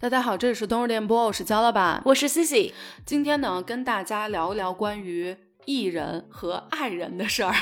大家好，这里是冬日电波，我是焦老板，我是 Cici。今天呢，跟大家聊一聊关于艺人和爱人的事儿。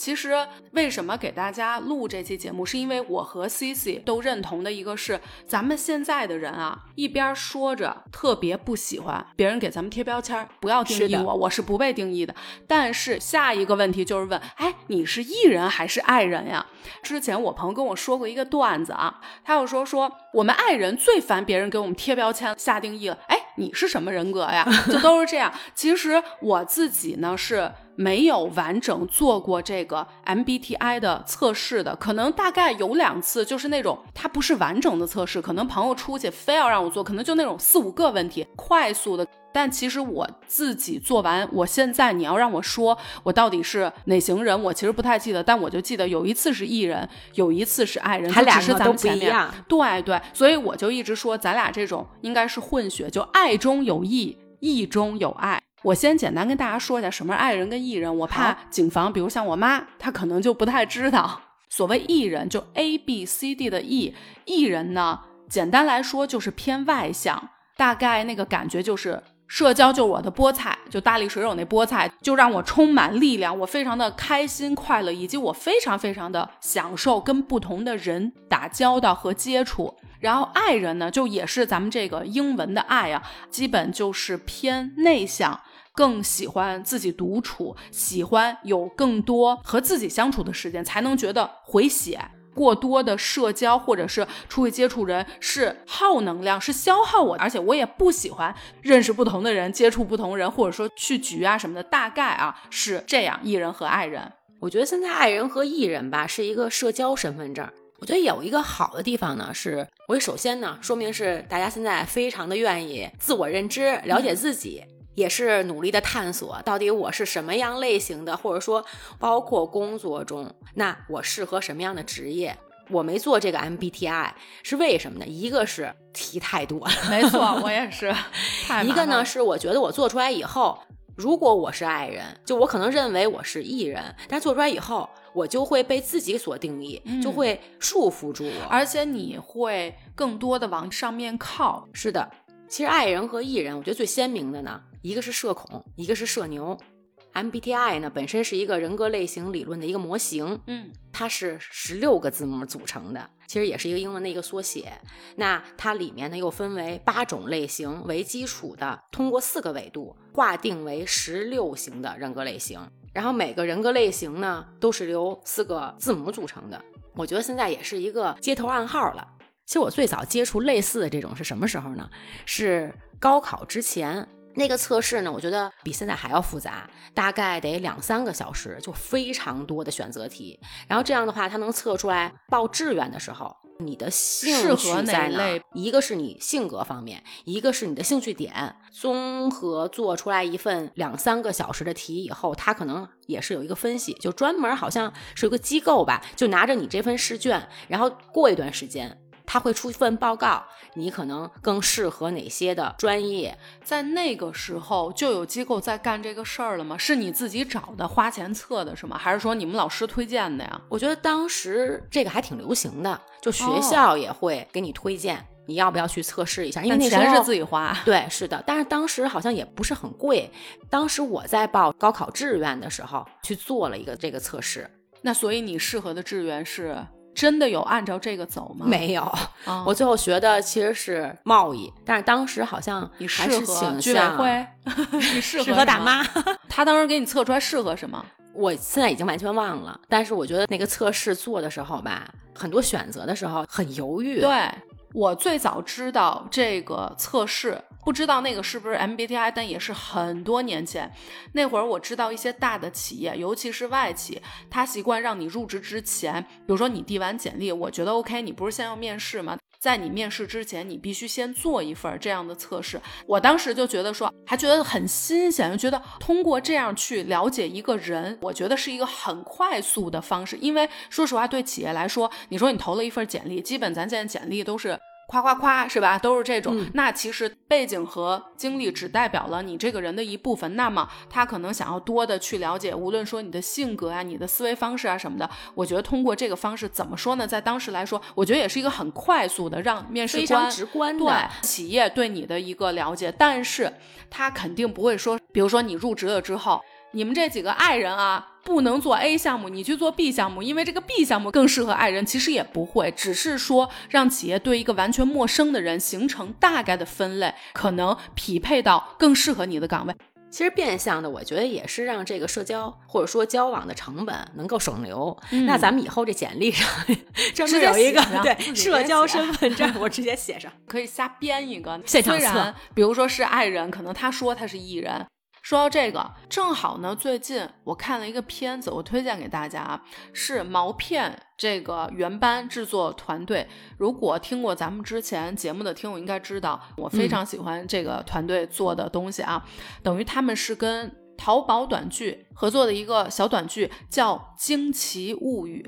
其实为什么给大家录这期节目，是因为我和 C C 都认同的一个是，咱们现在的人啊，一边说着特别不喜欢别人给咱们贴标签，不要定义我，我是不被定义的。但是下一个问题就是问，哎，你是艺人还是爱人呀？之前我朋友跟我说过一个段子啊，他又说说我们爱人最烦别人给我们贴标签、下定义了。哎，你是什么人格呀？就都是这样。其实我自己呢是。没有完整做过这个 MBTI 的测试的，可能大概有两次，就是那种它不是完整的测试，可能朋友出去非要让我做，可能就那种四五个问题，快速的。但其实我自己做完，我现在你要让我说我到底是哪型人，我其实不太记得，但我就记得有一次是艺人，有一次是爱人，他俩是咱们不一样。对对，所以我就一直说咱俩这种应该是混血，就爱中有义，义中有爱。我先简单跟大家说一下什么是爱人跟艺人，我怕警方，比如像我妈，她可能就不太知道。所谓艺人，就 A B C D 的艺，艺人呢，简单来说就是偏外向，大概那个感觉就是社交就是我的菠菜，就大力水手那菠菜，就让我充满力量，我非常的开心快乐，以及我非常非常的享受跟不同的人打交道和接触。然后爱人呢，就也是咱们这个英文的爱啊，基本就是偏内向。更喜欢自己独处，喜欢有更多和自己相处的时间，才能觉得回血。过多的社交或者是出去接触人是耗能量，是消耗我，而且我也不喜欢认识不同的人，接触不同人，或者说去局啊什么的。大概啊是这样，艺人和爱人。我觉得现在爱人和艺人吧是一个社交身份证。我觉得有一个好的地方呢，是我首先呢说明是大家现在非常的愿意自我认知，了解自己。也是努力的探索，到底我是什么样类型的，或者说包括工作中，那我适合什么样的职业？我没做这个 MBTI 是为什么呢？一个是题太多，没错，我也是。一个呢是我觉得我做出来以后，如果我是爱人，就我可能认为我是艺人，但做出来以后，我就会被自己所定义，就会束缚住我，而且你会更多的往上面靠。是的，其实爱人和艺人，我觉得最鲜明的呢。一个是社恐，一个是社牛。MBTI 呢本身是一个人格类型理论的一个模型，嗯，它是十六个字母组成的，其实也是一个英文的一个缩写。那它里面呢又分为八种类型为基础的，通过四个维度划定为十六型的人格类型。然后每个人格类型呢都是由四个字母组成的。我觉得现在也是一个街头暗号了。其实我最早接触类似的这种是什么时候呢？是高考之前。那个测试呢，我觉得比现在还要复杂，大概得两三个小时，就非常多的选择题。然后这样的话，它能测出来报志愿的时候，你的兴趣在哪？一个是你性格方面，一个是你的兴趣点，综合做出来一份两三个小时的题以后，它可能也是有一个分析，就专门好像是有个机构吧，就拿着你这份试卷，然后过一段时间。他会出一份报告，你可能更适合哪些的专业？在那个时候就有机构在干这个事儿了吗？是你自己找的，花钱测的是吗？还是说你们老师推荐的呀？我觉得当时这个还挺流行的，就学校也会给你推荐，你要不要去测试一下？因为那钱是自己花。对，是的，但是当时好像也不是很贵。当时我在报高考志愿的时候去做了一个这个测试，那所以你适合的志愿是？真的有按照这个走吗？没有，我最后学的其实是贸易，但是当时好像你适合居委会，你适合大妈。他当时给你测出来适合什么？我现在已经完全忘了，但是我觉得那个测试做的时候吧，很多选择的时候很犹豫。对。我最早知道这个测试，不知道那个是不是 MBTI，但也是很多年前。那会儿我知道一些大的企业，尤其是外企，他习惯让你入职之前，比如说你递完简历，我觉得 OK，你不是先要面试吗？在你面试之前，你必须先做一份这样的测试。我当时就觉得说，还觉得很新鲜，就觉得通过这样去了解一个人，我觉得是一个很快速的方式。因为说实话，对企业来说，你说你投了一份简历，基本咱现在简历都是。夸夸夸，是吧？都是这种。嗯那其实背景和经历只代表了你这个人的一部分。那么他可能想要多的去了解，无论说你的性格啊、你的思维方式啊什么的。我觉得通过这个方式，怎么说呢？在当时来说，我觉得也是一个很快速的让面试非官常直观对，企业对你的一个了解，但是他肯定不会说，比如说你入职了之后，你们这几个爱人啊。不能做 A 项目，你去做 B 项目，因为这个 B 项目更适合爱人。其实也不会，只是说让企业对一个完全陌生的人形成大概的分类，可能匹配到更适合你的岗位。其实变相的，我觉得也是让这个社交或者说交往的成本能够省流。嗯那咱们以后这简历上 专门有一个对社交身份证，我直接写上。可以瞎编一个现场虽然比如说是爱人，可能他说他是艺人。说到这个，正好呢，最近我看了一个片子，我推荐给大家啊，是毛片这个原班制作团队。如果听过咱们之前节目的听友应该知道，我非常喜欢这个团队做的东西啊，等于他们是跟淘宝短剧合作的一个小短剧，叫《惊奇物语》。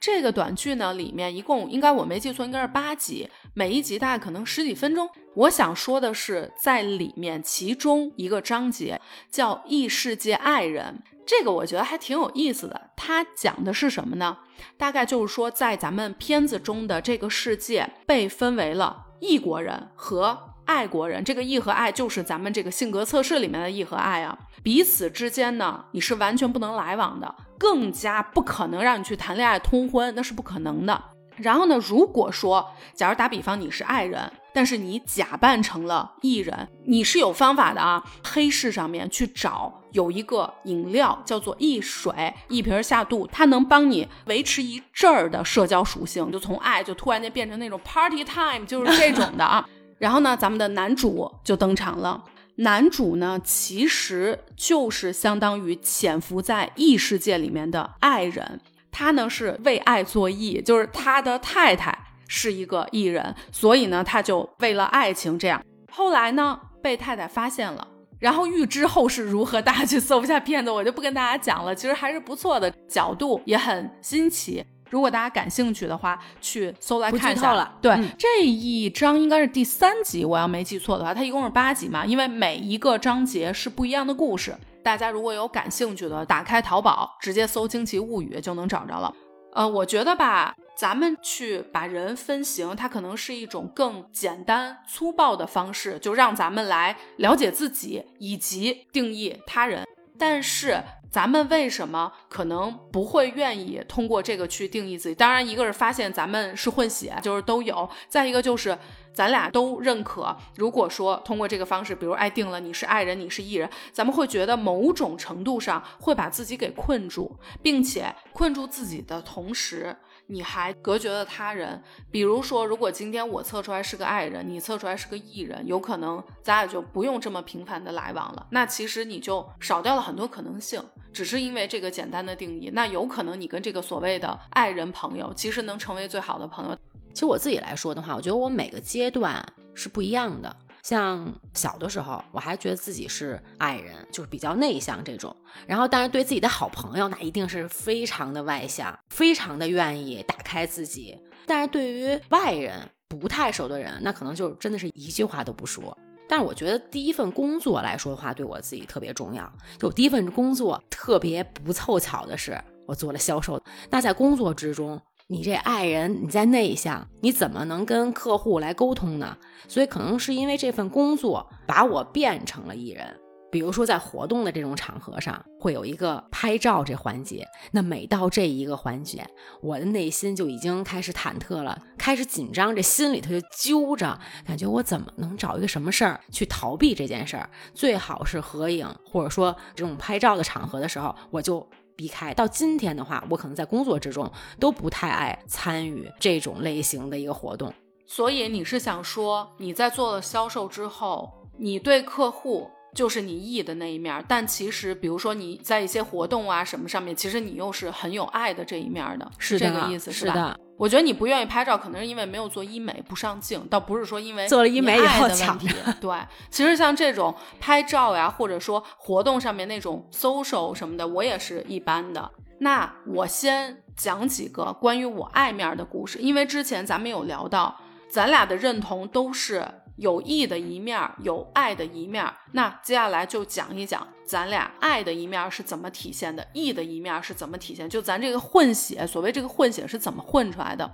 这个短剧呢，里面一共应该我没记错，应该是八集，每一集大概可能十几分钟。我想说的是，在里面其中一个章节叫《异世界爱人》，这个我觉得还挺有意思的。它讲的是什么呢？大概就是说，在咱们片子中的这个世界被分为了异国人和爱国人。这个异和爱就是咱们这个性格测试里面的异和爱啊，彼此之间呢，你是完全不能来往的，更加不可能让你去谈恋爱、通婚，那是不可能的。然后呢，如果说，假如打比方你是爱人，但是你假扮成了艺人，你是有方法的啊。黑市上面去找有一个饮料叫做易水，一瓶下肚，它能帮你维持一阵儿的社交属性，就从爱就突然间变成那种 party time，就是这种的啊。然后呢，咱们的男主就登场了。男主呢，其实就是相当于潜伏在异世界里面的爱人。他呢是为爱作艺，就是他的太太是一个艺人，所以呢他就为了爱情这样。后来呢被太太发现了，然后预知后事如何，大家去 搜一下片子，我就不跟大家讲了。其实还是不错的，角度也很新奇。如果大家感兴趣的话，去搜来看一下。了对、嗯这一章应该是第三集，我要没记错的话，它一共是八集嘛，因为每一个章节是不一样的故事。大家如果有感兴趣的，打开淘宝直接搜《惊奇物语》就能找着了。呃，我觉得吧，咱们去把人分型，它可能是一种更简单粗暴的方式，就让咱们来了解自己以及定义他人。但是咱们为什么可能不会愿意通过这个去定义自己？当然，一个是发现咱们是混血，就是都有；再一个就是咱俩都认可。如果说通过这个方式，比如爱定了你是爱人，你是艺人，咱们会觉得某种程度上会把自己给困住，并且困住自己的同时。你还隔绝了他人，比如说，如果今天我测出来是个爱人，你测出来是个艺人，有可能咱俩就不用这么频繁的来往了。那其实你就少掉了很多可能性，只是因为这个简单的定义。那有可能你跟这个所谓的爱人朋友，其实能成为最好的朋友。其实我自己来说的话，我觉得我每个阶段是不一样的。像小的时候，我还觉得自己是爱人，就是比较内向这种。然后，但是对自己的好朋友，那一定是非常的外向，非常的愿意打开自己。但是对于外人、不太熟的人，那可能就真的是一句话都不说。但是我觉得第一份工作来说的话，对我自己特别重要。就第一份工作特别不凑巧的是，我做了销售。那在工作之中，你这爱人你在内向，你怎么能跟客户来沟通呢？所以可能是因为这份工作把我变成了艺人。比如说在活动的这种场合上，会有一个拍照这环节。那每到这一个环节，我的内心就已经开始忐忑了，开始紧张，这心里头就揪着，感觉我怎么能找一个什么事儿去逃避这件事儿？最好是合影，或者说这种拍照的场合的时候，我就避开。到今天的话，我可能在工作之中都不太爱参与这种类型的一个活动。所以你是想说，你在做了销售之后，你对客户就是你 E 的那一面，但其实比如说你在一些活动啊什么上面，其实你又是很有爱的这一面的，是这个意思吧？是的，我觉得你不愿意拍照，可能是因为没有做医美，不上镜，倒不是说因为做了医美以后的问题。对，其实像这种拍照呀，或者说活动上面那种 social 什么的，我也是一般的。那我先讲几个关于我爱面的故事，因为之前咱们有聊到。咱俩的认同都是有义的一面，有爱的一面。那接下来就讲一讲咱俩爱的一面是怎么体现的，义的一面是怎么体现。就咱这个混血，所谓这个混血是怎么混出来的？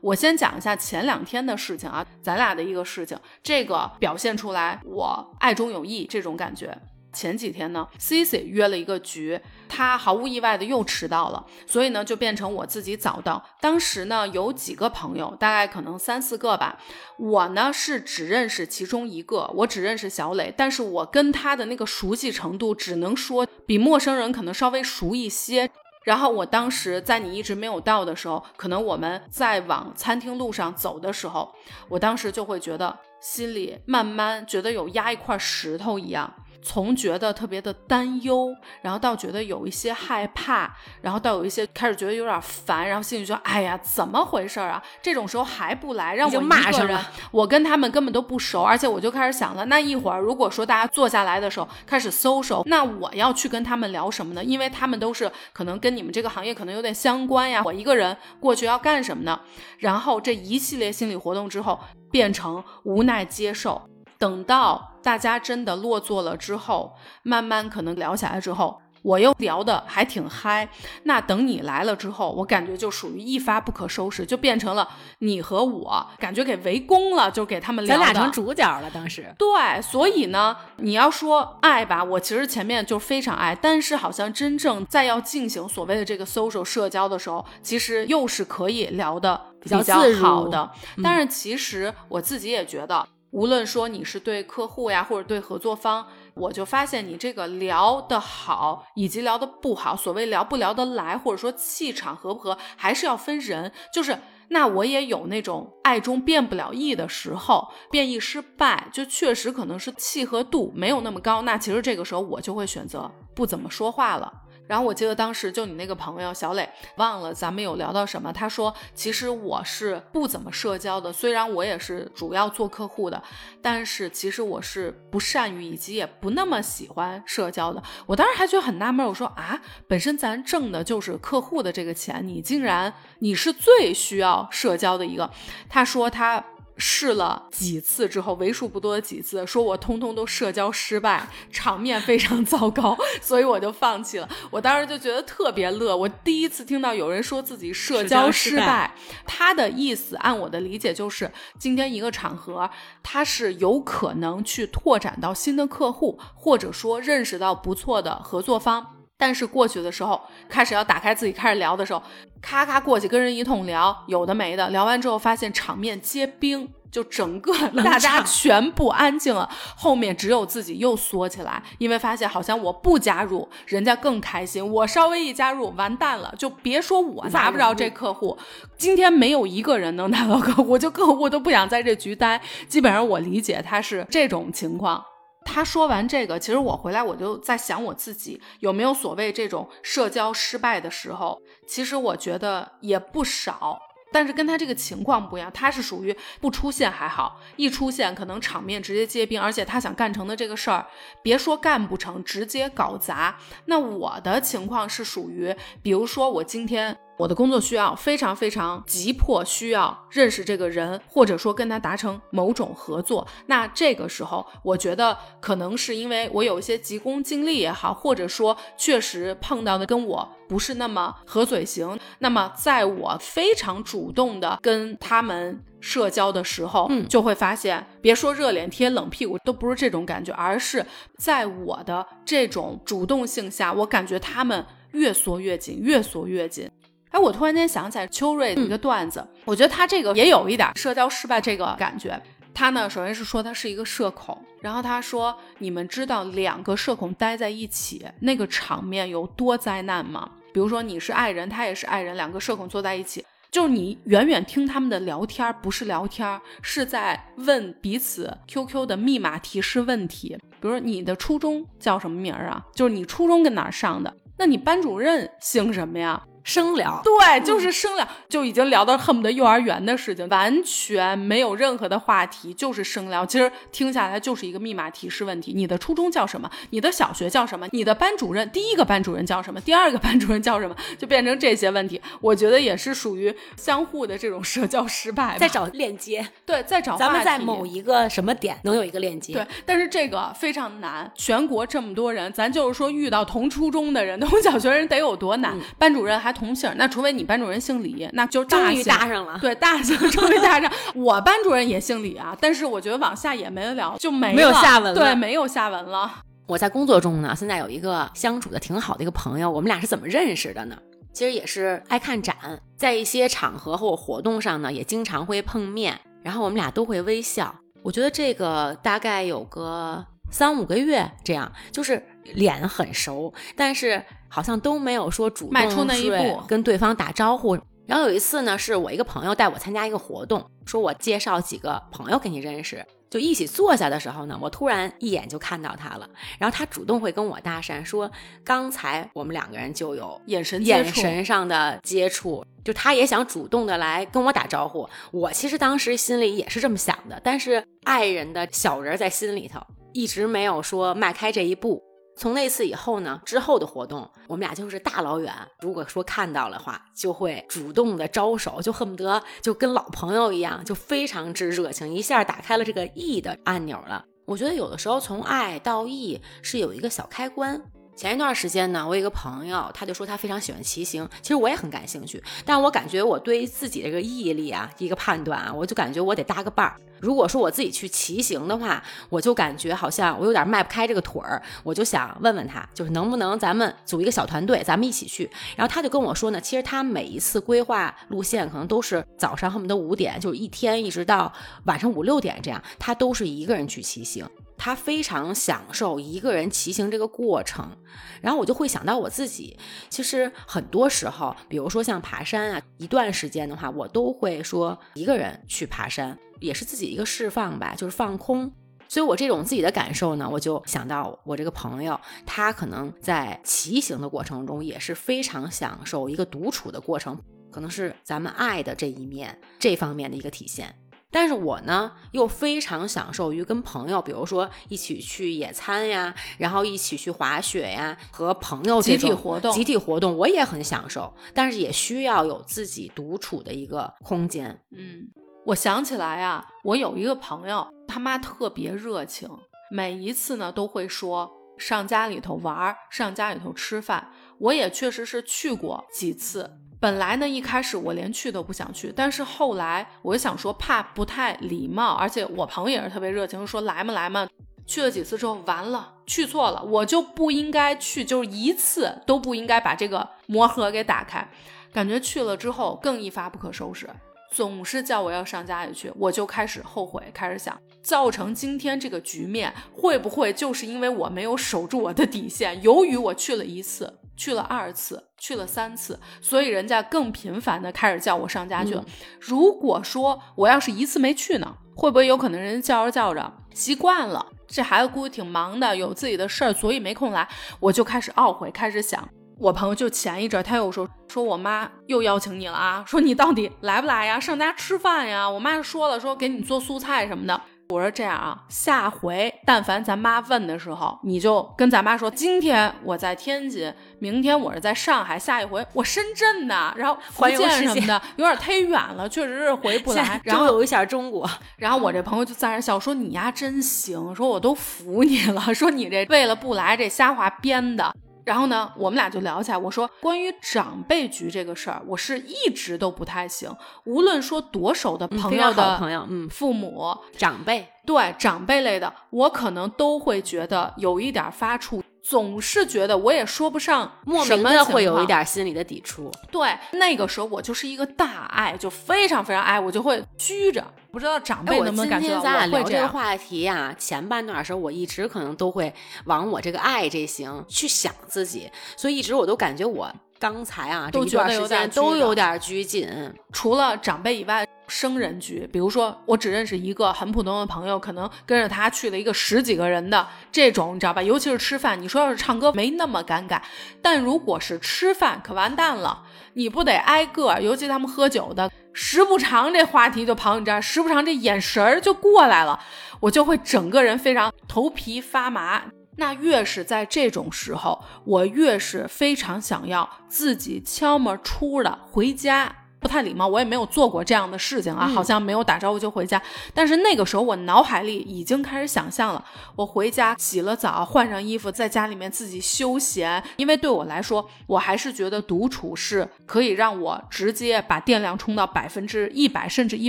我先讲一下前两天的事情啊，咱俩的一个事情，这个表现出来我爱中有义这种感觉。前几天呢，Cici 约了一个局，他毫无意外的又迟到了，所以呢就变成我自己早到。当时呢有几个朋友，大概可能三四个吧，我呢是只认识其中一个，我只认识小磊，但是我跟他的那个熟悉程度，只能说比陌生人可能稍微熟一些。然后我当时在你一直没有到的时候，可能我们在往餐厅路上走的时候，我当时就会觉得心里慢慢觉得有压一块石头一样。从觉得特别的担忧，然后到觉得有一些害怕，然后到有一些开始觉得有点烦，然后心里说：“哎呀，怎么回事啊？这种时候还不来，让我骂上人，我跟他们根本都不熟，而且我就开始想了，那一会儿如果说大家坐下来的时候开始搜搜，那我要去跟他们聊什么呢？因为他们都是可能跟你们这个行业可能有点相关呀，我一个人过去要干什么呢？然后这一系列心理活动之后，变成无奈接受。”等到大家真的落座了之后，慢慢可能聊起来之后，我又聊的还挺嗨。那等你来了之后，我感觉就属于一发不可收拾，就变成了你和我感觉给围攻了，就给他们聊。咱俩成主角了，当时。对，所以呢，你要说爱吧，我其实前面就非常爱，但是好像真正在要进行所谓的这个 social 社交的时候，其实又是可以聊的比较好的。但是其实我自己也觉得。无论说你是对客户呀，或者对合作方，我就发现你这个聊得好，以及聊得不好，所谓聊不聊得来，或者说气场合不合，还是要分人。就是那我也有那种爱中变不了意的时候，变异失败，就确实可能是契合度没有那么高。那其实这个时候我就会选择不怎么说话了。然后我记得当时就你那个朋友小磊，忘了咱们有聊到什么。他说，其实我是不怎么社交的，虽然我也是主要做客户的，但是其实我是不善于以及也不那么喜欢社交的。我当时还觉得很纳闷，我说啊，本身咱挣的就是客户的这个钱，你竟然你是最需要社交的一个。他说他。试了几次之后，为数不多的几次，说我通通都社交失败，场面非常糟糕，所以我就放弃了。我当时就觉得特别乐，我第一次听到有人说自己社交失败，他的意思按我的理解就是，今天一个场合，他是有可能去拓展到新的客户，或者说认识到不错的合作方。但是过去的时候，开始要打开自己开始聊的时候，咔咔过去跟人一通聊，有的没的，聊完之后发现场面皆冰，就整个大家全部安静了，后面只有自己又缩起来，因为发现好像我不加入，人家更开心，我稍微一加入，完蛋了，就别说我拿不着这客户，今天没有一个人能拿到客户，就客户都不想在这局待，基本上我理解他是这种情况。他说完这个，其实我回来我就在想我自己有没有所谓这种社交失败的时候。其实我觉得也不少，但是跟他这个情况不一样，他是属于不出现还好，一出现可能场面直接结冰，而且他想干成的这个事儿，别说干不成，直接搞砸。那我的情况是属于，比如说我今天。我的工作需要非常非常急迫，需要认识这个人，或者说跟他达成某种合作。那这个时候，我觉得可能是因为我有一些急功近利也好，或者说确实碰到的跟我不是那么合嘴型。那么，在我非常主动的跟他们社交的时候，嗯，就会发现，别说热脸贴冷屁股，都不是这种感觉，而是在我的这种主动性下，我感觉他们越缩越紧，越缩越紧。哎，我突然间想起来秋瑞的一个段子，我觉得他这个也有一点社交失败这个感觉。他呢，首先是说他是一个社恐，然后他说：“你们知道两个社恐待在一起那个场面有多灾难吗？比如说你是爱人，他也是爱人，两个社恐坐在一起，就是你远远听他们的聊天，不是聊天，是在问彼此 QQ 的密码提示问题。比如说你的初中叫什么名儿啊？就是你初中跟哪儿上的？那你班主任姓什么呀？”生聊，对，就是生聊，就已经聊到恨不得幼儿园的事情，完全没有任何的话题，就是生聊。其实听下来就是一个密码提示问题：你的初中叫什么？你的小学叫什么？你的班主任第一个班主任叫什么？第二个班主任叫什么？就变成这些问题。我觉得也是属于相互的这种社交失败。再找链接，对，再找咱们在某一个什么点能有一个链接。对，但是这个非常难。全国这么多人，咱就是说遇到同初中的人、同小学人得有多难？班主任还。同姓，那除非你班主任姓李，那就终于搭上了。对，大姓 终于搭上。我班主任也姓李啊，但是我觉得往下也没得聊，就没没有下文了。对，没有下文了。我在工作中呢，现在有一个相处的挺好的一个朋友，我们俩是怎么认识的呢？其实也是爱看展，在一些场合或活动上呢，也经常会碰面，然后我们俩都会微笑。我觉得这个大概有个三五个月这样，就是脸很熟，但是。好像都没有说主动迈出那一步跟对方打招呼。然后有一次呢，是我一个朋友带我参加一个活动，说我介绍几个朋友给你认识，就一起坐下的时候呢，我突然一眼就看到他了。然后他主动会跟我搭讪，说刚才我们两个人就有眼神眼神上的接触，就他也想主动的来跟我打招呼。我其实当时心里也是这么想的，但是爱人的小人在心里头一直没有说迈开这一步。从那次以后呢，之后的活动，我们俩就是大老远，如果说看到的话，就会主动的招手，就恨不得就跟老朋友一样，就非常之热情，一下打开了这个 E 的按钮了。我觉得有的时候从爱到 E 是有一个小开关。前一段时间呢，我有一个朋友，他就说他非常喜欢骑行，其实我也很感兴趣，但我感觉我对自己这个毅力啊，一个判断啊，我就感觉我得搭个伴儿。如果说我自己去骑行的话，我就感觉好像我有点迈不开这个腿儿，我就想问问他，就是能不能咱们组一个小团队，咱们一起去。然后他就跟我说呢，其实他每一次规划路线可能都是早上恨不得五点，就是一天一直到晚上五六点这样，他都是一个人去骑行。他非常享受一个人骑行这个过程，然后我就会想到我自己。其实很多时候，比如说像爬山啊，一段时间的话，我都会说一个人去爬山，也是自己一个释放吧，就是放空。所以我这种自己的感受呢，我就想到我这个朋友，他可能在骑行的过程中也是非常享受一个独处的过程，可能是咱们爱的这一面这方面的一个体现。但是我呢，又非常享受于跟朋友，比如说一起去野餐呀，然后一起去滑雪呀，和朋友集体活动，集体活动我也很享受，但是也需要有自己独处的一个空间。嗯，我想起来啊，我有一个朋友，他妈特别热情，每一次呢都会说上家里头玩，上家里头吃饭。我也确实是去过几次。本来呢，一开始我连去都不想去，但是后来我就想说，怕不太礼貌，而且我朋友也是特别热情，说来嘛来嘛。去了几次之后，完了，去错了，我就不应该去，就是一次都不应该把这个魔盒给打开。感觉去了之后更一发不可收拾，总是叫我要上家里去，我就开始后悔，开始想，造成今天这个局面，会不会就是因为我没有守住我的底线？由于我去了一次。去了二次，去了三次，所以人家更频繁的开始叫我上家去了。如果说我要是一次没去呢，会不会有可能人家叫着叫着习惯了？这孩子估计挺忙的，有自己的事儿，所以没空来。我就开始懊悔，开始想，我朋友就前一阵他又说说我妈又邀请你了啊，说你到底来不来呀？上家吃饭呀？我妈说了，说给你做素菜什么的。我说这样啊，下回但凡咱妈问的时候，你就跟咱妈说，今天我在天津，明天我是在上海，下一回我深圳的，然后福建什么的，有点忒远了，确实是回不 来。然后有一下中国，然后我这朋友就在那笑说：“你呀真行，说我都服你了，说你这为了不来这瞎话编的。”然后呢，我们俩就聊起来。我说，关于长辈局这个事儿，我是一直都不太行。无论说多熟的朋友的朋友，嗯，父母、长辈，对长辈类的，我可能都会觉得有一点发怵。总是觉得我也说不上，莫名的会有一点心理的抵触。对，那个时候我就是一个大爱，就非常非常爱，我就会拘着。不知道长辈能不能感觉到？今天咱俩聊这个话题呀，前半段的时候，我一直可能都会往我这个爱这行去想自己，所以一直我都感觉我刚才啊这一段时间都有点拘谨。除了长辈以外。生人局，比如说我只认识一个很普通的朋友，可能跟着他去了一个十几个人的这种，你知道吧？尤其是吃饭，你说要是唱歌没那么尴尬，但如果是吃饭可完蛋了。你不得挨个，尤其他们喝酒的，时不常这话题就跑你这儿，时不常这眼神儿就过来了，我就会整个人非常头皮发麻。那越是在这种时候，我越是非常想要自己悄么出的回家。不太礼貌，我也没有做过这样的事情啊，好像没有打招呼就回家。但是那个时候，我脑海里已经开始想象了，我回家洗了澡，换上衣服，在家里面自己休闲。因为对我来说，我还是觉得独处是可以让我直接把电量充到百分之一百，甚至一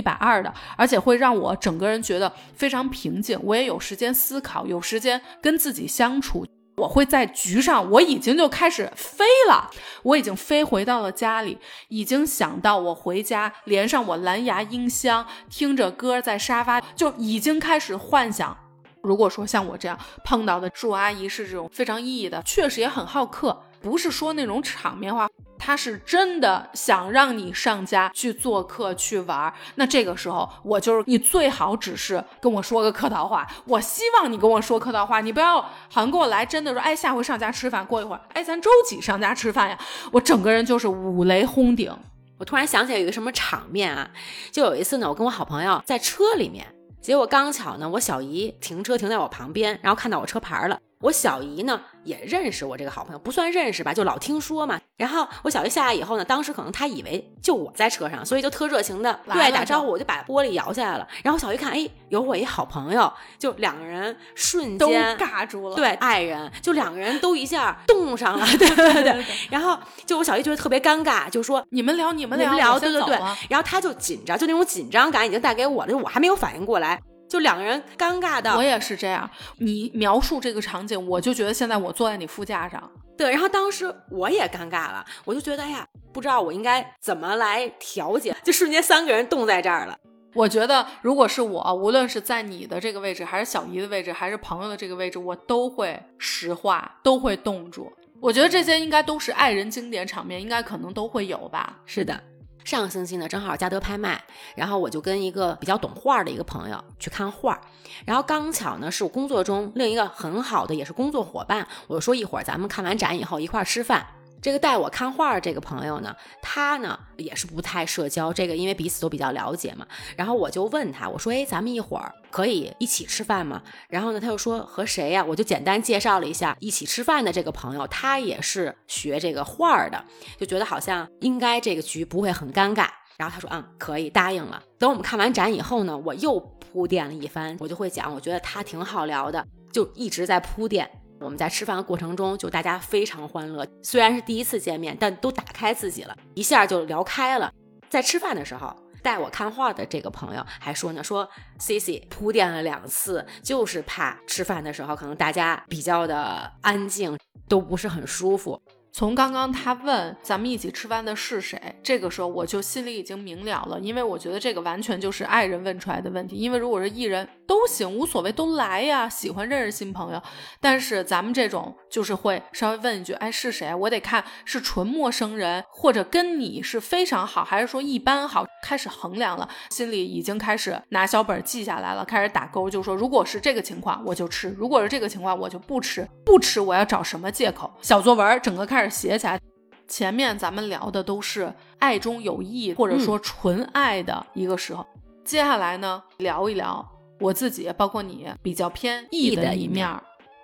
百二的，而且会让我整个人觉得非常平静。我也有时间思考，有时间跟自己相处。我会在局上，我已经就开始飞了，我已经飞回到了家里，已经想到我回家连上我蓝牙音箱，听着歌在沙发，就已经开始幻想。如果说像我这样碰到的祝阿姨是这种非常意义的，确实也很好客。不是说那种场面话，他是真的想让你上家去做客去玩。那这个时候，我就是你最好只是跟我说个客套话。我希望你跟我说客套话，你不要好像跟我来真的说，哎，下回上家吃饭。过一会儿，哎，咱周几上家吃饭呀？我整个人就是五雷轰顶。我突然想起来有一个什么场面啊，就有一次呢，我跟我好朋友在车里面，结果刚巧呢，我小姨停车停在我旁边，然后看到我车牌了。我小姨呢也认识我这个好朋友，不算认识吧，就老听说嘛。然后我小姨下来以后呢，当时可能她以为就我在车上，所以就特热情的对打招呼，我就把玻璃摇下来了。然后小姨看，哎，有我一好朋友，就两个人瞬间尬住了。对，爱人就两个人都一下冻上了，对对对。然后就我小姨觉得特别尴尬，就说你们聊你们聊，对对对。然后她就紧张，就那种紧张感已经带给我了，就我还没有反应过来。就两个人尴尬的，我也是这样。你描述这个场景，我就觉得现在我坐在你副驾上。对，然后当时我也尴尬了，我就觉得哎呀，不知道我应该怎么来调节，就瞬间三个人冻在这儿了。我觉得如果是我，无论是在你的这个位置，还是小姨的位置，还是朋友的这个位置，我都会石化，都会冻住。我觉得这些应该都是爱人经典场面，应该可能都会有吧。是的。上个星期呢，正好嘉德拍卖，然后我就跟一个比较懂画的一个朋友去看画，然后刚巧呢是我工作中另一个很好的也是工作伙伴，我说一会儿咱们看完展以后一块儿吃饭。这个带我看画儿这个朋友呢，他呢也是不太社交，这个因为彼此都比较了解嘛。然后我就问他，我说：“哎，咱们一会儿可以一起吃饭吗？”然后呢，他又说：“和谁呀？”我就简单介绍了一下一起吃饭的这个朋友，他也是学这个画儿的，就觉得好像应该这个局不会很尴尬。然后他说：“嗯，可以，答应了。”等我们看完展以后呢，我又铺垫了一番，我就会讲，我觉得他挺好聊的，就一直在铺垫。我们在吃饭的过程中，就大家非常欢乐。虽然是第一次见面，但都打开自己了，一下就聊开了。在吃饭的时候，带我看画的这个朋友还说呢，说 C C 铺垫了两次，就是怕吃饭的时候可能大家比较的安静，都不是很舒服。从刚刚他问咱们一起吃饭的是谁，这个时候我就心里已经明了了，因为我觉得这个完全就是爱人问出来的问题。因为如果是艺人，都行，无所谓，都来呀，喜欢认识新朋友。但是咱们这种就是会稍微问一句，哎，是谁？我得看是纯陌生人，或者跟你是非常好，还是说一般好？开始衡量了，心里已经开始拿小本记下来了，开始打勾，就说如果是这个情况我就吃，如果是这个情况我就不吃，不吃我要找什么借口？小作文整个开始。写起来，前面咱们聊的都是爱中有义，或者说纯爱的一个时候。接下来呢，聊一聊我自己，包括你比较偏义的一面。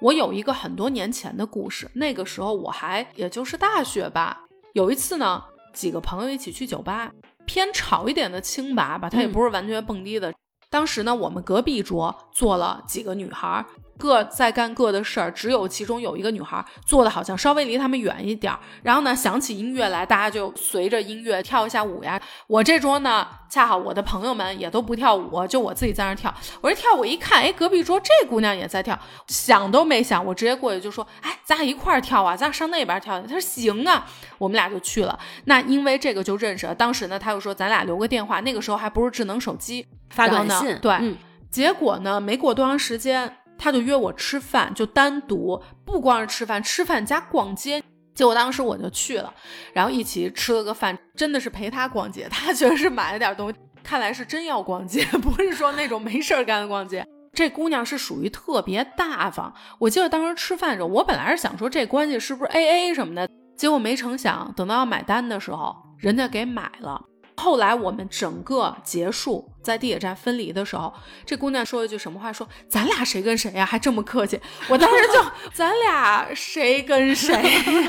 我有一个很多年前的故事，那个时候我还也就是大学吧。有一次呢，几个朋友一起去酒吧，偏吵一点的清吧吧，它也不是完全蹦迪的。当时呢，我们隔壁桌坐了几个女孩。各在干各的事儿，只有其中有一个女孩坐的好像稍微离他们远一点儿。然后呢，响起音乐来，大家就随着音乐跳一下舞呀。我这桌呢，恰好我的朋友们也都不跳舞，就我自己在那跳。我一跳，我一看，哎，隔壁桌这姑娘也在跳，想都没想，我直接过去就说：“哎，咱俩一块儿跳啊，咱俩上那边跳。”他说：“行啊。”我们俩就去了。那因为这个就认识了。当时呢，他又说：“咱俩留个电话。”那个时候还不是智能手机，发短信。对，结果呢，没过多长时间。他就约我吃饭，就单独，不光是吃饭，吃饭加逛街。结果当时我就去了，然后一起吃了个饭，真的是陪他逛街。他确实是买了点东西，看来是真要逛街，不是说那种没事儿干的逛街。这姑娘是属于特别大方。我记得当时吃饭的时候，我本来是想说这关系是不是 A A 什么的，结果没成想，等到要买单的时候，人家给买了。后来我们整个结束，在地铁站分离的时候，这姑娘说了一句什么话？说咱俩谁跟谁呀？还这么客气。我当时就，咱俩谁跟谁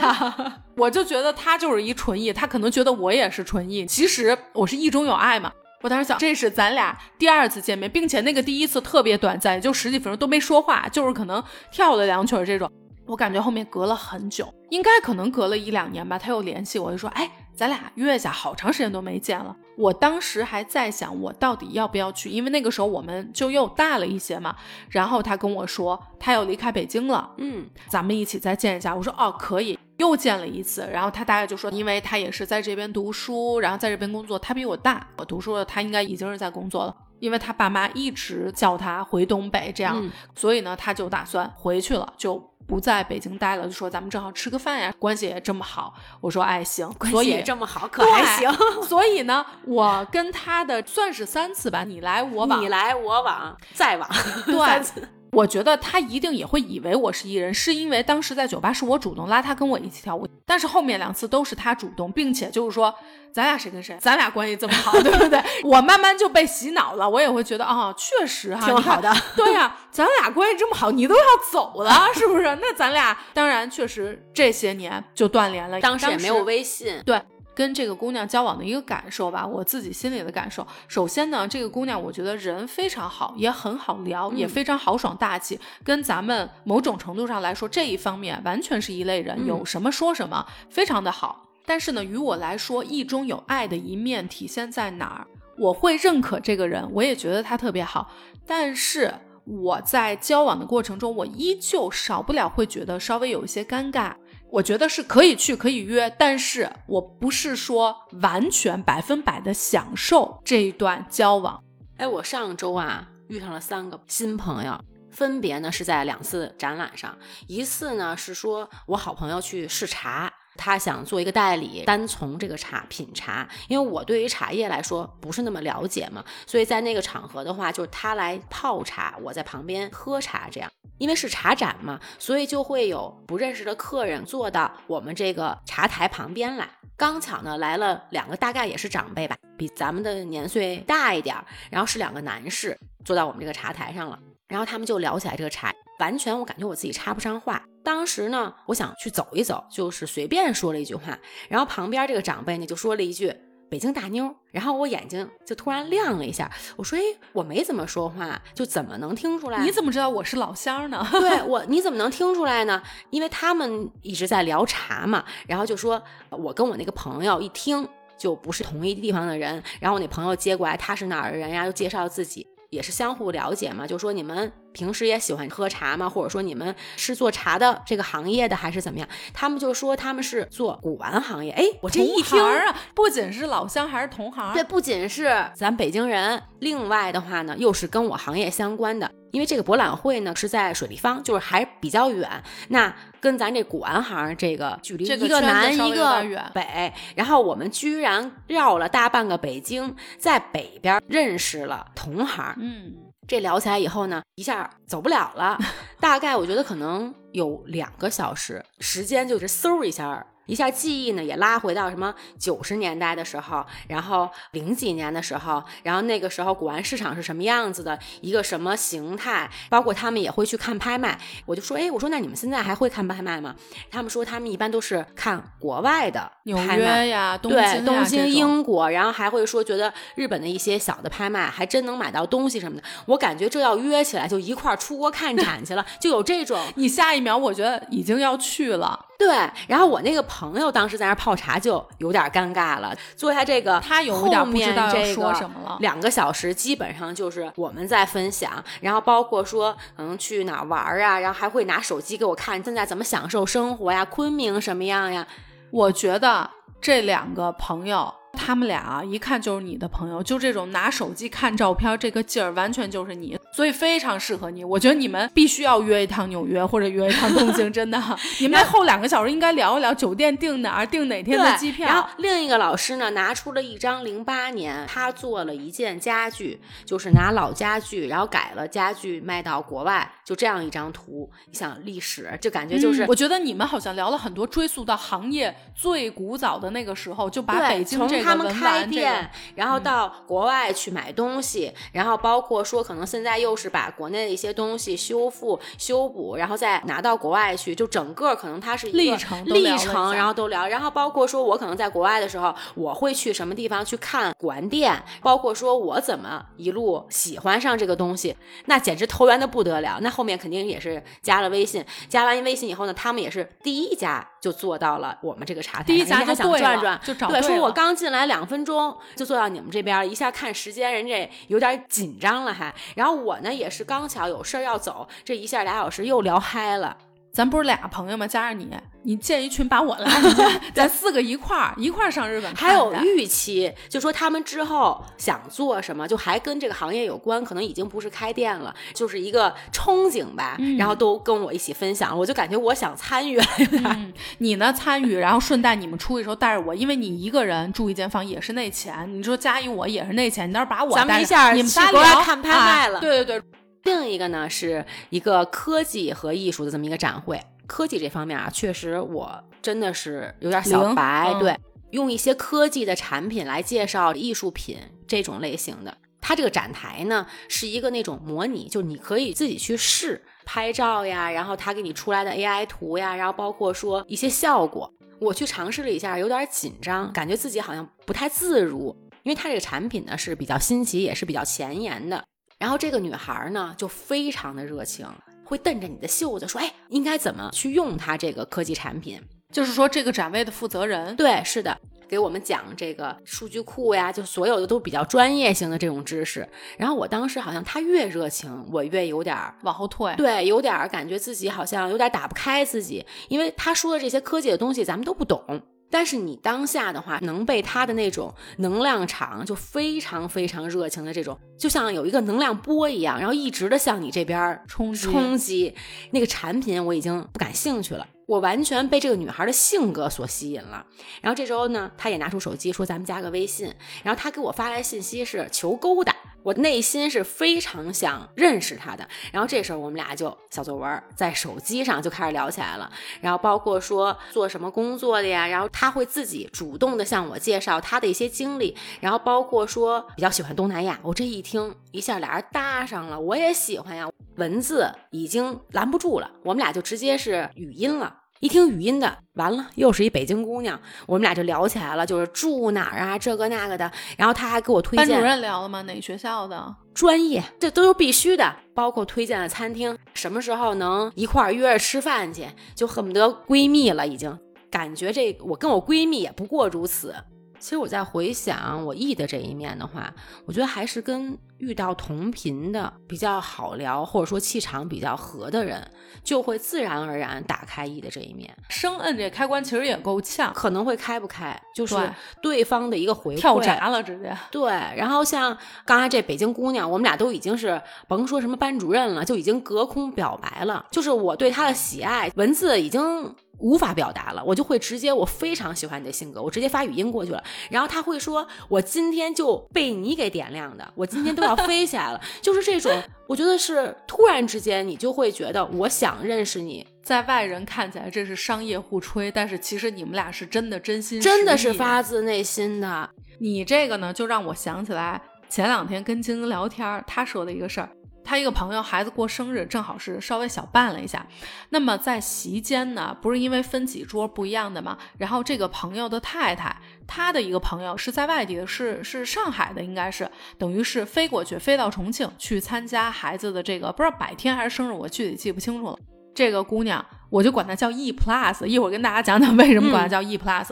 呀？我就觉得她就是一纯艺，她可能觉得我也是纯艺。其实我是意中有爱嘛。我当时想，这是咱俩第二次见面，并且那个第一次特别短暂，也就十几分钟都没说话，就是可能跳了两曲这种。我感觉后面隔了很久，应该可能隔了一两年吧。他又联系我，就说：“哎，咱俩约一下，好长时间都没见了。”我当时还在想，我到底要不要去，因为那个时候我们就又大了一些嘛。然后他跟我说，他要离开北京了，嗯，咱们一起再见一下。我说：“哦，可以。”又见了一次，然后他大概就说，因为他也是在这边读书，然后在这边工作。他比我大，我读书了，他应该已经是在工作了。因为他爸妈一直叫他回东北，这样，所以呢，他就打算回去了，就。不在北京待了，就说咱们正好吃个饭呀，关系也这么好。我说哎行，关系也这么好，可还行。所以呢，我跟他的算是三次吧，你来我往，你来我往，再往，对。我觉得他一定也会以为我是艺人，是因为当时在酒吧是我主动拉他跟我一起跳舞，但是后面两次都是他主动，并且就是说咱俩谁跟谁，咱俩关系这么好，对不对？我慢慢就被洗脑了，我也会觉得啊，确实哈，挺好的。对呀，咱俩关系这么好，你都要走了，是不是？那咱俩当然确实这些年就断联了，当时也没有微信，对。跟这个姑娘交往的一个感受吧，我自己心里的感受。首先呢，这个姑娘我觉得人非常好，也很好聊，也非常豪爽大气，跟咱们某种程度上来说这一方面完全是一类人，有什么说什么，非常的好。但是呢，于我来说，意中有爱的一面体现在哪儿？我会认可这个人，我也觉得他特别好，但是我在交往的过程中，我依旧少不了会觉得稍微有一些尴尬。我觉得是可以去，可以约，但是我不是说完全百分百的享受这一段交往。哎，我上周啊遇上了三个新朋友，分别呢是在两次展览上，一次呢是说我好朋友去视察。他想做一个代理，单从这个茶品茶，因为我对于茶叶来说不是那么了解嘛，所以在那个场合的话，就是他来泡茶，我在旁边喝茶，这样，因为是茶展嘛，所以就会有不认识的客人坐到我们这个茶台旁边来。刚巧呢来了两个，大概也是长辈吧，比咱们的年岁大一点儿，然后是两个男士坐到我们这个茶台上了，然后他们就聊起来这个茶，完全我感觉我自己插不上话。当时呢，我想去走一走，就是随便说了一句话，然后旁边这个长辈呢就说了一句“北京大妞”，然后我眼睛就突然亮了一下，我说：“哎，我没怎么说话，就怎么能听出来？你怎么知道我是老乡呢？对 我，你怎么能听出来呢？因为他们一直在聊茶嘛，然后就说我跟我那个朋友一听就不是同一地方的人，然后我那朋友接过来他是哪儿的人呀，又介绍自己，也是相互了解嘛，就说你们。”平时也喜欢喝茶吗？或者说你们是做茶的这个行业的，还是怎么样？他们就说他们是做古玩行业。哎，我这一听啊，不仅是老乡，还是同行。对，不仅是咱北京人，另外的话呢，又是跟我行业相关的。因为这个博览会呢是在水立方，就是还比较远。那跟咱这古玩行这个距离一个南一个北，然后我们居然绕了大半个北京，在北边认识了同行。嗯。这聊起来以后呢，一下走不了了。大概我觉得可能有两个小时时间，就是嗖一下。一下记忆呢也拉回到什么九十年代的时候，然后零几年的时候，然后那个时候古玩市场是什么样子的，一个什么形态，包括他们也会去看拍卖。我就说，哎，我说那你们现在还会看拍卖吗？他们说他们一般都是看国外的纽约呀，对，东京、英国，然后还会说觉得日本的一些小的拍卖还真能买到东西什么的。我感觉这要约起来就一块儿出国看展去了，就有这种。你下一秒我觉得已经要去了。对，然后我那个朋友当时在那泡茶，就有点尴尬了。坐下这个，他有点不知道说什么了。两个小时基本上就是我们在分享，然后包括说可能去哪玩啊，然后还会拿手机给我看现在怎么享受生活呀，昆明什么样呀。我觉得这两个朋友他们俩啊，一看就是你的朋友，就这种拿手机看照片这个劲儿，完全就是你，所以非常适合你。我觉得你们必须要约一趟纽约，或者约一趟东京，真的。你们后两个小时应该聊一聊酒店订哪儿，订哪天的机票。然后另一个老师呢，拿出了一张零八年他做了一件家具，就是拿老家具，然后改了家具卖到国外，就这样一张图。你想历史，就感觉就是，我觉得你们好像聊了很多，追溯到行业最古早的那个时候，就把北京这。他们开店，然后到国外去买东西，然后包括说可能现在又是把国内的一些东西修复、修补，然后再拿到国外去，就整个可能它是一个历程，历程，然后都聊。然后包括说我可能在国外的时候，我会去什么地方去看古玩店，包括说我怎么一路喜欢上这个东西，那简直投缘的不得了。那后面肯定也是加了微信，加完微信以后呢，他们也是第一家就坐到了我们这个茶台，第一家就想转转，就找对，说我刚进。来两分钟就坐到你们这边，一下看时间，人家有点紧张了还。然后我呢也是刚巧有事儿要走，这一下俩小时又聊嗨了。咱不是俩朋友吗？加上你，你建一群把我拉进去，咱四个一块儿一块儿上日本。还有预期，就说他们之后想做什么，就还跟这个行业有关，可能已经不是开店了，就是一个憧憬吧。然后都跟我一起分享，我就感觉我想参与。嗯，你呢参与，然后顺带你们出去的时候带着我，因为你一个人住一间房也是那钱。你说加一我也是那钱，你到时候把我咱们一下你们仨聊看拍卖了。对对对。另一个呢，是一个科技和艺术的这么一个展会。科技这方面啊，确实我真的是有点小白。对，用一些科技的产品来介绍艺术品这种类型的。它这个展台呢，是一个那种模拟，就你可以自己去试拍照呀，然后它给你出来的 AI 图呀，然后包括说一些效果。我去尝试了一下，有点紧张，感觉自己好像不太自如，因为它这个产品呢是比较新奇，也是比较前沿的。然后这个女孩呢，就非常的热情，会瞪着你的袖子说：“哎，应该怎么去用它这个科技产品？”就是说，这个展位的负责人，对，是的，给我们讲这个数据库呀，就所有的都比较专业性的这种知识。然后我当时好像他越热情，我越有点往后退，对，有点感觉自己好像有点打不开自己，因为他说的这些科技的东西咱们都不懂。但是你当下的话，能被他的那种能量场就非常非常热情的这种，就像有一个能量波一样，然后一直的向你这边冲击冲击。那个产品我已经不感兴趣了，我完全被这个女孩的性格所吸引了。然后这时候呢，她也拿出手机说：“咱们加个微信。”然后她给我发来信息是求勾搭。我内心是非常想认识她的，然后这时候我们俩就小作文在手机上就开始聊起来了，然后包括说做什么工作的呀，然后她会自己主动的向我介绍她的一些经历，然后包括说比较喜欢东南亚，我这一听一下俩人搭上了，我也喜欢呀，文字已经拦不住了，我们俩就直接是语音了。一听语音的，完了，又是一北京姑娘，我们俩就聊起来了，就是住哪儿啊，这个那个的。然后她还给我推荐。班主任聊了吗？哪个学校的？专业，这都是必须的。包括推荐的餐厅，什么时候能一块儿约着吃饭去，就恨不得闺蜜了，已经感觉这我跟我闺蜜也不过如此。其实我在回想我 E 的这一面的话，我觉得还是跟遇到同频的比较好聊，或者说气场比较合的人，就会自然而然打开 E 的这一面。生摁这开关其实也够呛，可能会开不开，就是对方的一个回跳闸了直接。对，然后像刚才这北京姑娘，我们俩都已经是甭说什么班主任了，就已经隔空表白了，就是我对她的喜爱，文字已经。无法表达了，我就会直接，我非常喜欢你的性格，我直接发语音过去了。然后他会说，我今天就被你给点亮的，我今天都要飞起来了。就是这种，我觉得是突然之间，你就会觉得我想认识你。在外人看起来这是商业互吹，但是其实你们俩是真的真心，真的是发自内心的。你这个呢，就让我想起来前两天跟晶晶聊天，她说的一个事儿。他一个朋友孩子过生日，正好是稍微小办了一下。那么在席间呢，不是因为分几桌不一样的嘛？然后这个朋友的太太，他的一个朋友是在外地的，是是上海的，应该是等于是飞过去，飞到重庆去参加孩子的这个不知道百天还是生日，我具体记不清楚了。这个姑娘，我就管她叫 E Plus，一会儿跟大家讲讲为什么管她叫 E Plus。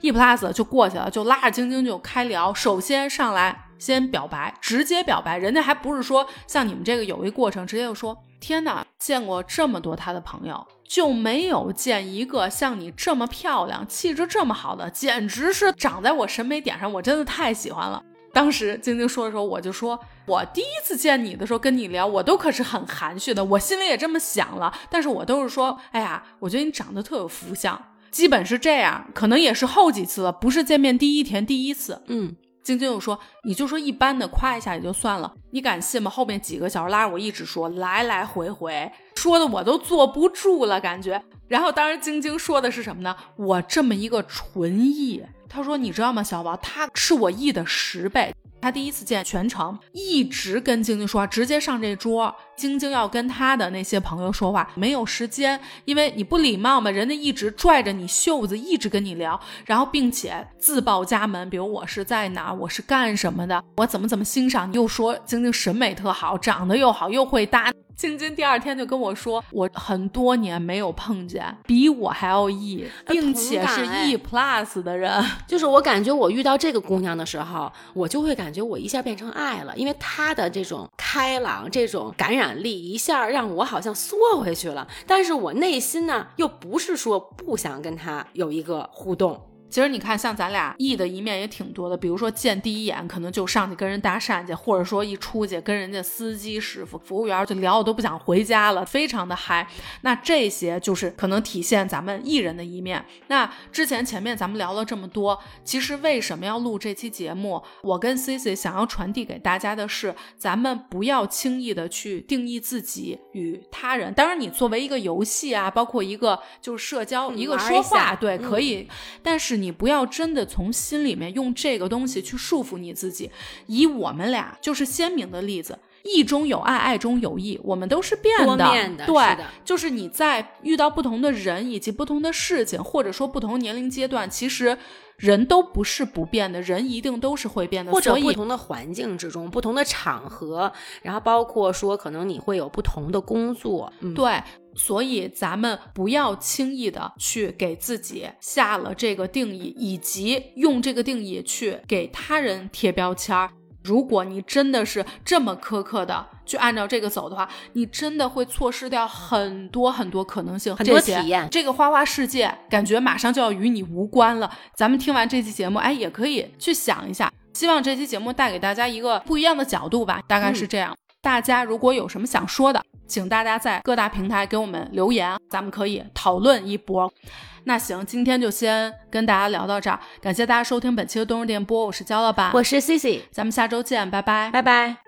E Plus 就过去了，就拉着晶晶就开聊，首先上来。先表白，直接表白，人家还不是说像你们这个有一过程，直接就说天哪，见过这么多他的朋友，就没有见一个像你这么漂亮、气质这么好的，简直是长在我审美点上，我真的太喜欢了。当时晶晶说的时候，我就说，我第一次见你的时候跟你聊，我都可是很含蓄的，我心里也这么想了，但是我都是说，哎呀，我觉得你长得特有福相，基本是这样，可能也是后几次了，不是见面第一天第一次。嗯，晶晶又说，你就说一般的夸一下也就算了，你敢信吗？后面几个小时拉着我一直说，来来回回说的我都坐不住了，感觉。然后当时晶晶说的是什么呢？我这么一个纯艺。他说：“你知道吗，小宝，他是我 E 的十倍。他第一次见全程一直跟晶晶说话，直接上这桌，晶晶要跟他的那些朋友说话，没有时间，因为你不礼貌嘛。人家一直拽着你袖子，一直跟你聊，然后并且自报家门，比如我是在哪，我是干什么的，我怎么怎么欣赏，又说晶晶审美特好，长得又好，又会搭。”晶晶第二天就跟我说，我很多年没有碰见比我还要 E，并且是 E plus 的人。就是我感觉我遇到这个姑娘的时候，我就会感觉我一下变成爱了，因为她的这种开朗、这种感染力，一下让我好像缩回去了。但是我内心呢，又不是说不想跟她有一个互动。其实你看，像咱俩 E 的一面也挺多的，比如说见第一眼可能就上去跟人搭讪去，或者说一出去跟人家司机师傅、服务员就聊，我都不想回家了，非常的嗨。那这些就是可能体现咱们艺人的一面。那之前前面咱们聊了这么多，其实为什么要录这期节目？我跟 Cici 想要传递给大家的是，咱们不要轻易的去定义自己与他人。当然，你作为一个游戏啊，包括一个就是社交，一个说话，对，可以，但是。你不要真的从心里面用这个东西去束缚你自己。以我们俩就是鲜明的例子，义中有爱，爱中有义，我们都是变的。对，就是你在遇到不同的人以及不同的事情，或者说不同年龄阶段，其实人都不是不变的，人一定都是会变的。或者不同的环境之中，不同的场合，然后包括说可能你会有不同的工作，对。所以咱们不要轻易的去给自己下了这个定义，以及用这个定义去给他人贴标签儿。如果你真的是这么苛刻的去按照这个走的话，你真的会错失掉很多很多可能性，很多体验。这个花花世界感觉马上就要与你无关了。咱们听完这期节目，哎，也可以去想一下。希望这期节目带给大家一个不一样的角度吧，大概是这样。大家如果有什么想说的，请大家在各大平台给我们留言，咱们可以讨论一波。那行，今天就先跟大家聊到这儿，感谢大家收听本期的冬日电波，我是焦老板，我是 C C，咱们下周见，拜拜，拜拜。